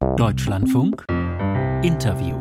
Deutschlandfunk Interview.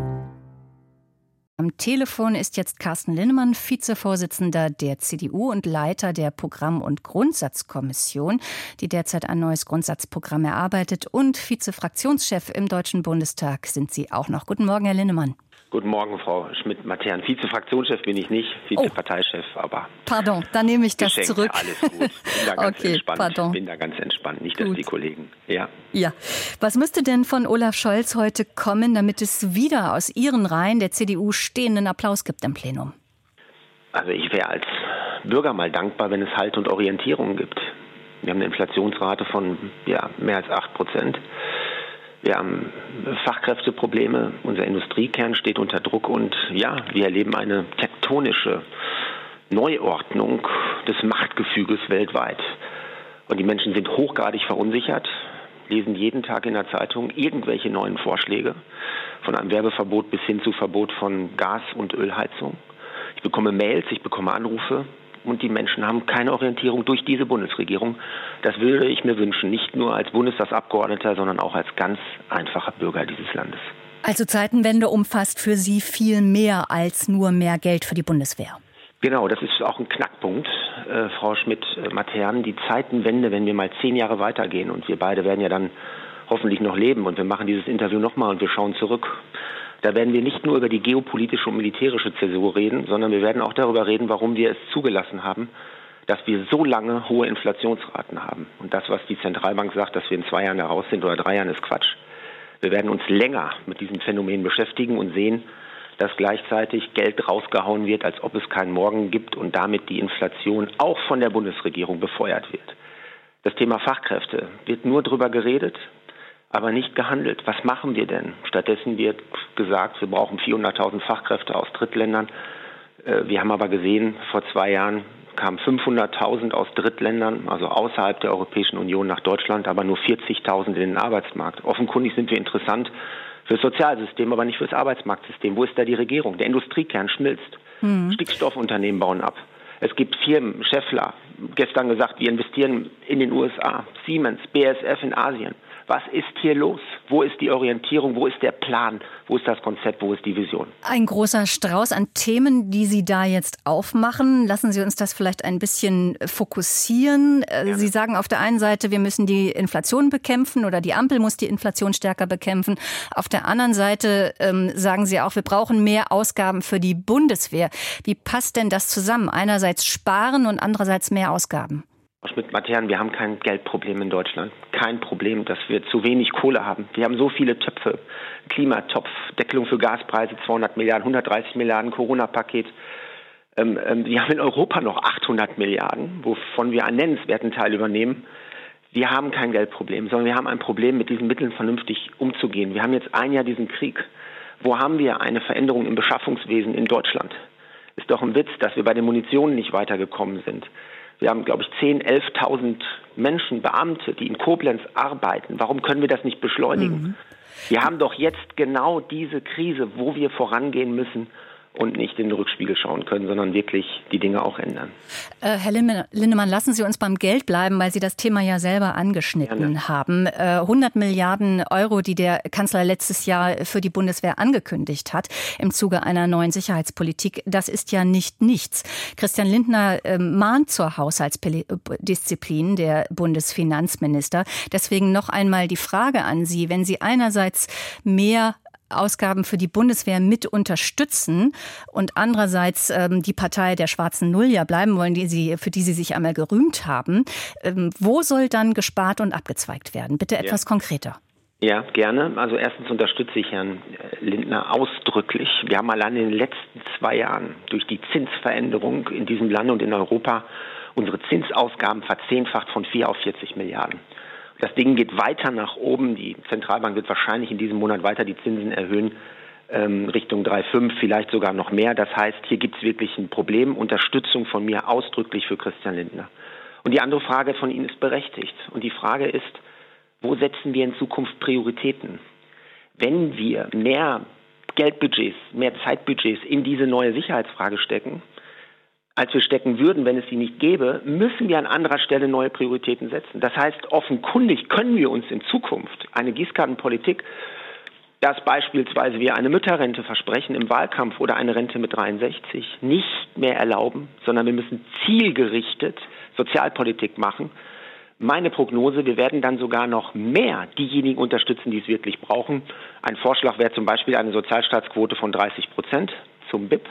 Am Telefon ist jetzt Carsten Linnemann, Vizevorsitzender der CDU und Leiter der Programm- und Grundsatzkommission, die derzeit ein neues Grundsatzprogramm erarbeitet. Und Vizefraktionschef im Deutschen Bundestag sind Sie auch noch. Guten Morgen, Herr Linnemann. Guten Morgen, Frau Schmidt-Matern. Vizefraktionschef bin ich nicht, Vizeparteichef, oh. aber. Pardon, dann nehme ich das geschenkt. zurück. Alles gut. Bin da ganz okay, entspannt. pardon. Bin da ganz entspannt. Nicht, dass Gut. die Kollegen. Ja. Ja. Was müsste denn von Olaf Scholz heute kommen, damit es wieder aus Ihren Reihen der CDU stehenden Applaus gibt im Plenum? Also ich wäre als Bürger mal dankbar, wenn es Halt und Orientierung gibt. Wir haben eine Inflationsrate von ja, mehr als 8 Prozent. Wir haben Fachkräfteprobleme. Unser Industriekern steht unter Druck und ja, wir erleben eine tektonische Neuordnung des Machtgefüges weltweit. Und die Menschen sind hochgradig verunsichert, lesen jeden Tag in der Zeitung irgendwelche neuen Vorschläge, von einem Werbeverbot bis hin zu Verbot von Gas- und Ölheizung. Ich bekomme Mails, ich bekomme Anrufe und die Menschen haben keine Orientierung durch diese Bundesregierung. Das würde ich mir wünschen, nicht nur als Bundestagsabgeordneter, sondern auch als ganz einfacher Bürger dieses Landes. Also Zeitenwende umfasst für Sie viel mehr als nur mehr Geld für die Bundeswehr. Genau, das ist auch ein Knackpunkt, äh, Frau Schmidt-Matern. Die Zeitenwende, wenn wir mal zehn Jahre weitergehen und wir beide werden ja dann hoffentlich noch leben und wir machen dieses Interview nochmal und wir schauen zurück. Da werden wir nicht nur über die geopolitische und militärische Zäsur reden, sondern wir werden auch darüber reden, warum wir es zugelassen haben, dass wir so lange hohe Inflationsraten haben. Und das, was die Zentralbank sagt, dass wir in zwei Jahren heraus sind oder drei Jahren, ist Quatsch. Wir werden uns länger mit diesem Phänomen beschäftigen und sehen, dass gleichzeitig Geld rausgehauen wird, als ob es keinen Morgen gibt und damit die Inflation auch von der Bundesregierung befeuert wird. Das Thema Fachkräfte wird nur darüber geredet, aber nicht gehandelt. Was machen wir denn? Stattdessen wird gesagt, wir brauchen 400.000 Fachkräfte aus Drittländern. Äh, Wir haben aber gesehen, vor zwei Jahren kamen 500.000 aus Drittländern, also außerhalb der Europäischen Union nach Deutschland, aber nur 40.000 in den Arbeitsmarkt. Offenkundig sind wir interessant fürs Sozialsystem, aber nicht fürs Arbeitsmarktsystem. Wo ist da die Regierung? Der Industriekern schmilzt. Stickstoffunternehmen bauen ab. Es gibt Firmen, Scheffler, gestern gesagt, wir investieren in den USA, Siemens, BSF in Asien. Was ist hier los? Wo ist die Orientierung? Wo ist der Plan? Wo ist das Konzept? Wo ist die Vision? Ein großer Strauß an Themen, die Sie da jetzt aufmachen. Lassen Sie uns das vielleicht ein bisschen fokussieren. Äh, Sie sagen auf der einen Seite, wir müssen die Inflation bekämpfen oder die Ampel muss die Inflation stärker bekämpfen. Auf der anderen Seite ähm, sagen Sie auch, wir brauchen mehr Ausgaben für die Bundeswehr. Wie passt denn das zusammen? Einerseits sparen und andererseits mehr Ausgaben. Schmidt-Matern, wir haben kein Geldproblem in Deutschland. Kein Problem, dass wir zu wenig Kohle haben. Wir haben so viele Töpfe. Klimatopf, Deckelung für Gaspreise, 200 Milliarden, 130 Milliarden, Corona-Paket. Ähm, ähm, wir haben in Europa noch 800 Milliarden, wovon wir einen nennenswerten Teil übernehmen. Wir haben kein Geldproblem, sondern wir haben ein Problem, mit diesen Mitteln vernünftig umzugehen. Wir haben jetzt ein Jahr diesen Krieg. Wo haben wir eine Veränderung im Beschaffungswesen in Deutschland? Ist doch ein Witz, dass wir bei den Munitionen nicht weitergekommen sind. Wir haben, glaube ich, 10.000, 11.000 Menschen, Beamte, die in Koblenz arbeiten. Warum können wir das nicht beschleunigen? Wir haben doch jetzt genau diese Krise, wo wir vorangehen müssen und nicht in den Rückspiegel schauen können, sondern wirklich die Dinge auch ändern. Äh, Herr Linnemann, lassen Sie uns beim Geld bleiben, weil Sie das Thema ja selber angeschnitten Gerne. haben. Äh, 100 Milliarden Euro, die der Kanzler letztes Jahr für die Bundeswehr angekündigt hat im Zuge einer neuen Sicherheitspolitik, das ist ja nicht nichts. Christian Lindner äh, mahnt zur Haushaltsdisziplin, der Bundesfinanzminister. Deswegen noch einmal die Frage an Sie, wenn Sie einerseits mehr Ausgaben für die Bundeswehr mit unterstützen und andererseits ähm, die Partei der schwarzen Null ja bleiben wollen, die sie, für die sie sich einmal gerühmt haben. Ähm, wo soll dann gespart und abgezweigt werden? Bitte etwas konkreter. Ja, gerne. Also erstens unterstütze ich Herrn Lindner ausdrücklich. Wir haben allein in den letzten zwei Jahren durch die Zinsveränderung in diesem Land und in Europa unsere Zinsausgaben verzehnfacht von 4 auf 40 Milliarden. Das Ding geht weiter nach oben. Die Zentralbank wird wahrscheinlich in diesem Monat weiter die Zinsen erhöhen, ähm, Richtung 3,5, vielleicht sogar noch mehr. Das heißt, hier gibt es wirklich ein Problem. Unterstützung von mir ausdrücklich für Christian Lindner. Und die andere Frage von Ihnen ist berechtigt. Und die Frage ist, wo setzen wir in Zukunft Prioritäten? Wenn wir mehr Geldbudgets, mehr Zeitbudgets in diese neue Sicherheitsfrage stecken, als wir stecken würden, wenn es sie nicht gäbe, müssen wir an anderer Stelle neue Prioritäten setzen. Das heißt, offenkundig können wir uns in Zukunft eine Gießkartenpolitik, dass beispielsweise wir eine Mütterrente versprechen im Wahlkampf oder eine Rente mit 63, nicht mehr erlauben, sondern wir müssen zielgerichtet Sozialpolitik machen. Meine Prognose, wir werden dann sogar noch mehr diejenigen unterstützen, die es wirklich brauchen. Ein Vorschlag wäre zum Beispiel eine Sozialstaatsquote von 30 Prozent zum BIP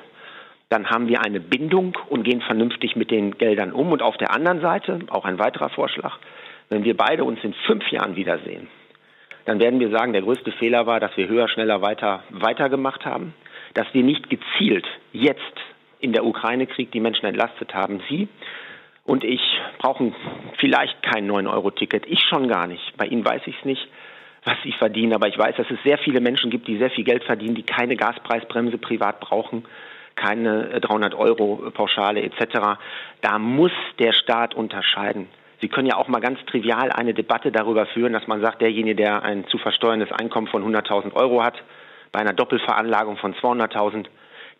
dann haben wir eine Bindung und gehen vernünftig mit den Geldern um. Und auf der anderen Seite, auch ein weiterer Vorschlag, wenn wir beide uns in fünf Jahren wiedersehen, dann werden wir sagen, der größte Fehler war, dass wir höher, schneller, weiter weitergemacht haben, dass wir nicht gezielt jetzt in der Ukraine-Krieg die Menschen entlastet haben. Sie und ich brauchen vielleicht kein 9-Euro-Ticket. Ich schon gar nicht. Bei Ihnen weiß ich es nicht, was Sie verdienen. Aber ich weiß, dass es sehr viele Menschen gibt, die sehr viel Geld verdienen, die keine Gaspreisbremse privat brauchen keine 300 äh, Euro Pauschale etc. Da muss der Staat unterscheiden. Sie können ja auch mal ganz trivial eine Debatte darüber führen, dass man sagt, derjenige, der ein zu versteuerndes Einkommen von 100.000 Euro hat, bei einer Doppelveranlagung von 200.000,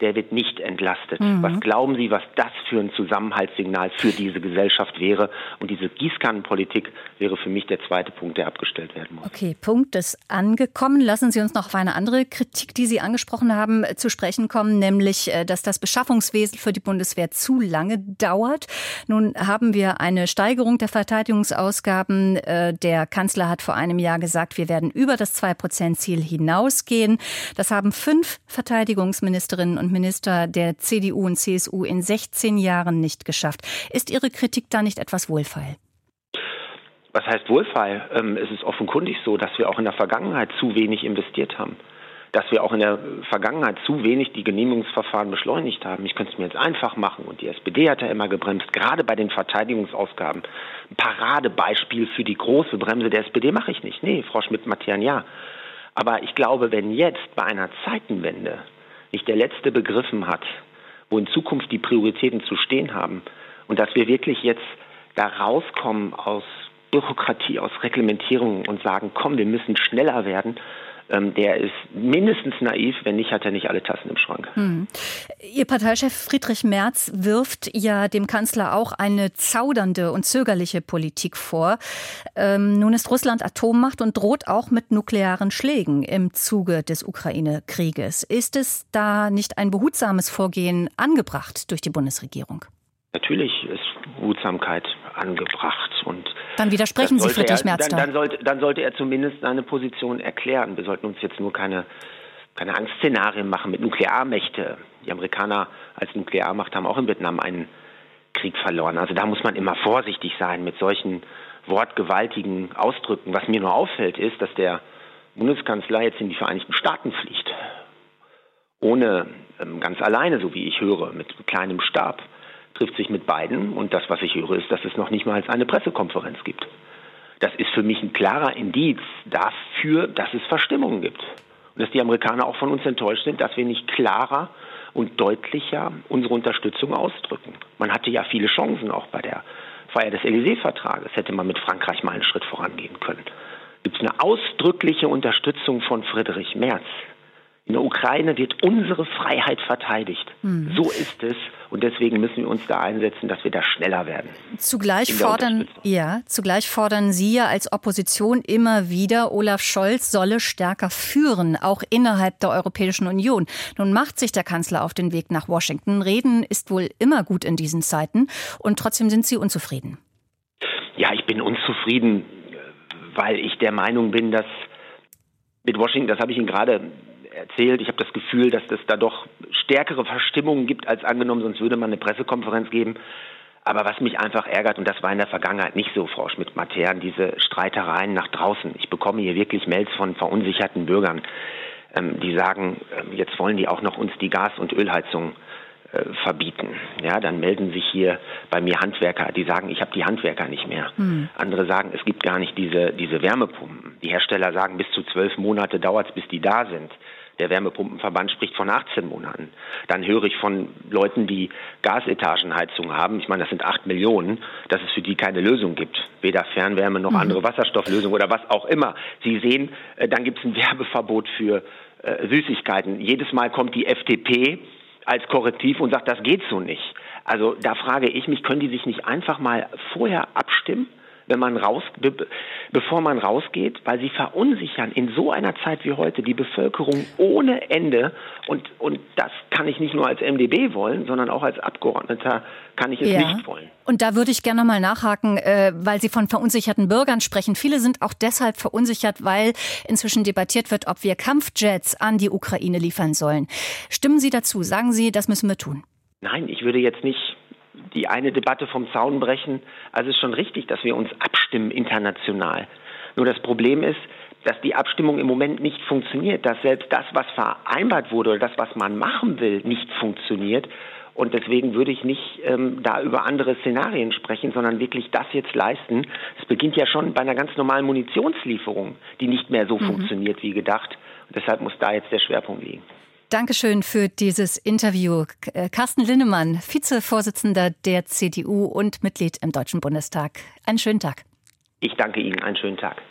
der wird nicht entlastet. Mhm. Was glauben Sie, was das für ein Zusammenhaltssignal für diese Gesellschaft wäre? Und diese Gießkannenpolitik wäre für mich der zweite Punkt, der abgestellt werden muss. Okay, Punkt ist angekommen. Lassen Sie uns noch auf eine andere Kritik, die Sie angesprochen haben, zu sprechen kommen, nämlich, äh, dass das Beschaffungswesen für die Bundeswehr zu lange dauert. Nun haben wir eine Steigerung der Verteidigungsausgaben. Äh, der Kanzler hat vor einem Jahr gesagt, wir werden über das 2-Prozent-Ziel hinausgehen. Das haben fünf Verteidigungsministerinnen und und Minister der CDU und CSU in 16 Jahren nicht geschafft. Ist Ihre Kritik da nicht etwas wohlfeil? Was heißt wohlfeil? Ähm, es ist offenkundig so, dass wir auch in der Vergangenheit zu wenig investiert haben. Dass wir auch in der Vergangenheit zu wenig die Genehmigungsverfahren beschleunigt haben. Ich könnte es mir jetzt einfach machen und die SPD hat ja immer gebremst, gerade bei den Verteidigungsausgaben. Ein Paradebeispiel für die große Bremse der SPD mache ich nicht. Nee, Frau Schmidt-Matthian, ja. Aber ich glaube, wenn jetzt bei einer Zeitenwende nicht der Letzte begriffen hat, wo in Zukunft die Prioritäten zu stehen haben und dass wir wirklich jetzt da rauskommen aus Bürokratie, aus Reglementierung und sagen, komm, wir müssen schneller werden ähm, der ist mindestens naiv, wenn nicht, hat er nicht alle Tassen im Schrank. Hm. Ihr Parteichef Friedrich Merz wirft ja dem Kanzler auch eine zaudernde und zögerliche Politik vor. Ähm, nun ist Russland Atommacht und droht auch mit nuklearen Schlägen im Zuge des Ukraine-Krieges. Ist es da nicht ein behutsames Vorgehen angebracht durch die Bundesregierung? Natürlich ist Behutsamkeit angebracht und dann widersprechen Sie Friedrich Merz dann, dann, sollte, dann sollte er zumindest seine Position erklären. Wir sollten uns jetzt nur keine, keine Angstszenarien machen mit Nuklearmächte. Die Amerikaner als Nuklearmacht haben auch in Vietnam einen Krieg verloren. Also da muss man immer vorsichtig sein mit solchen wortgewaltigen Ausdrücken. Was mir nur auffällt, ist, dass der Bundeskanzler jetzt in die Vereinigten Staaten fliegt. Ohne ähm, ganz alleine, so wie ich höre, mit kleinem Stab trifft sich mit beiden und das, was ich höre, ist, dass es noch nicht mal eine Pressekonferenz gibt. Das ist für mich ein klarer Indiz dafür, dass es Verstimmungen gibt. Und dass die Amerikaner auch von uns enttäuscht sind, dass wir nicht klarer und deutlicher unsere Unterstützung ausdrücken. Man hatte ja viele Chancen auch bei der Feier des Élysée-Vertrages. Hätte man mit Frankreich mal einen Schritt vorangehen können. Gibt es eine ausdrückliche Unterstützung von Friedrich Merz in der Ukraine wird unsere Freiheit verteidigt. Mhm. So ist es. Und deswegen müssen wir uns da einsetzen, dass wir da schneller werden. Zugleich fordern, ja, zugleich fordern Sie ja als Opposition immer wieder, Olaf Scholz solle stärker führen, auch innerhalb der Europäischen Union. Nun macht sich der Kanzler auf den Weg nach Washington. Reden ist wohl immer gut in diesen Zeiten. Und trotzdem sind Sie unzufrieden. Ja, ich bin unzufrieden, weil ich der Meinung bin, dass mit Washington, das habe ich Ihnen gerade erzählt. Ich habe das Gefühl, dass es da doch stärkere Verstimmungen gibt als angenommen, sonst würde man eine Pressekonferenz geben. Aber was mich einfach ärgert, und das war in der Vergangenheit nicht so, Frau Schmidt-Matern, diese Streitereien nach draußen. Ich bekomme hier wirklich Mails von verunsicherten Bürgern, ähm, die sagen, äh, jetzt wollen die auch noch uns die Gas- und Ölheizung äh, verbieten. Ja, dann melden sich hier bei mir Handwerker, die sagen, ich habe die Handwerker nicht mehr. Hm. Andere sagen, es gibt gar nicht diese, diese Wärmepumpen. Die Hersteller sagen, bis zu zwölf Monate dauert es, bis die da sind. Der Wärmepumpenverband spricht von 18 Monaten. Dann höre ich von Leuten, die Gasetagenheizung haben, ich meine, das sind acht Millionen, dass es für die keine Lösung gibt. Weder Fernwärme noch mhm. andere Wasserstofflösung oder was auch immer. Sie sehen, äh, dann gibt es ein Werbeverbot für äh, Süßigkeiten. Jedes Mal kommt die FDP als Korrektiv und sagt, das geht so nicht. Also da frage ich mich, können die sich nicht einfach mal vorher abstimmen? Wenn man raus, be, bevor man rausgeht, weil sie verunsichern in so einer Zeit wie heute die Bevölkerung ohne Ende und, und das kann ich nicht nur als MDB wollen, sondern auch als Abgeordneter kann ich es ja. nicht wollen. Und da würde ich gerne mal nachhaken, äh, weil Sie von verunsicherten Bürgern sprechen. Viele sind auch deshalb verunsichert, weil inzwischen debattiert wird, ob wir Kampfjets an die Ukraine liefern sollen. Stimmen Sie dazu? Sagen Sie, das müssen wir tun? Nein, ich würde jetzt nicht die eine Debatte vom Zaun brechen. Also es ist schon richtig, dass wir uns abstimmen international. Nur das Problem ist, dass die Abstimmung im Moment nicht funktioniert, dass selbst das, was vereinbart wurde oder das, was man machen will, nicht funktioniert. Und deswegen würde ich nicht ähm, da über andere Szenarien sprechen, sondern wirklich das jetzt leisten. Es beginnt ja schon bei einer ganz normalen Munitionslieferung, die nicht mehr so mhm. funktioniert wie gedacht. Und deshalb muss da jetzt der Schwerpunkt liegen. Dankeschön für dieses Interview. Äh, Carsten Linnemann, Vizevorsitzender der CDU und Mitglied im Deutschen Bundestag. Einen schönen Tag. Ich danke Ihnen. Einen schönen Tag.